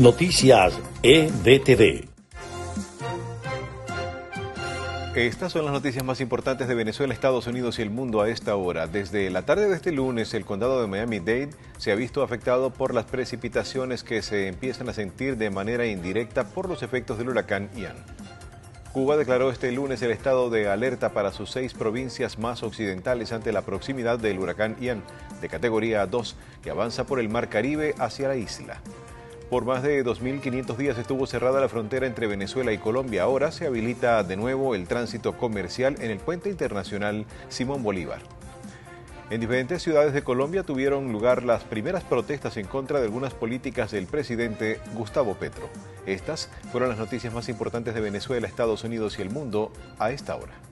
Noticias EDTV. Estas son las noticias más importantes de Venezuela, Estados Unidos y el mundo a esta hora. Desde la tarde de este lunes, el condado de Miami-Dade se ha visto afectado por las precipitaciones que se empiezan a sentir de manera indirecta por los efectos del huracán Ian. Cuba declaró este lunes el estado de alerta para sus seis provincias más occidentales ante la proximidad del huracán Ian, de categoría 2, que avanza por el Mar Caribe hacia la isla. Por más de 2.500 días estuvo cerrada la frontera entre Venezuela y Colombia. Ahora se habilita de nuevo el tránsito comercial en el puente internacional Simón Bolívar. En diferentes ciudades de Colombia tuvieron lugar las primeras protestas en contra de algunas políticas del presidente Gustavo Petro. Estas fueron las noticias más importantes de Venezuela, Estados Unidos y el mundo a esta hora.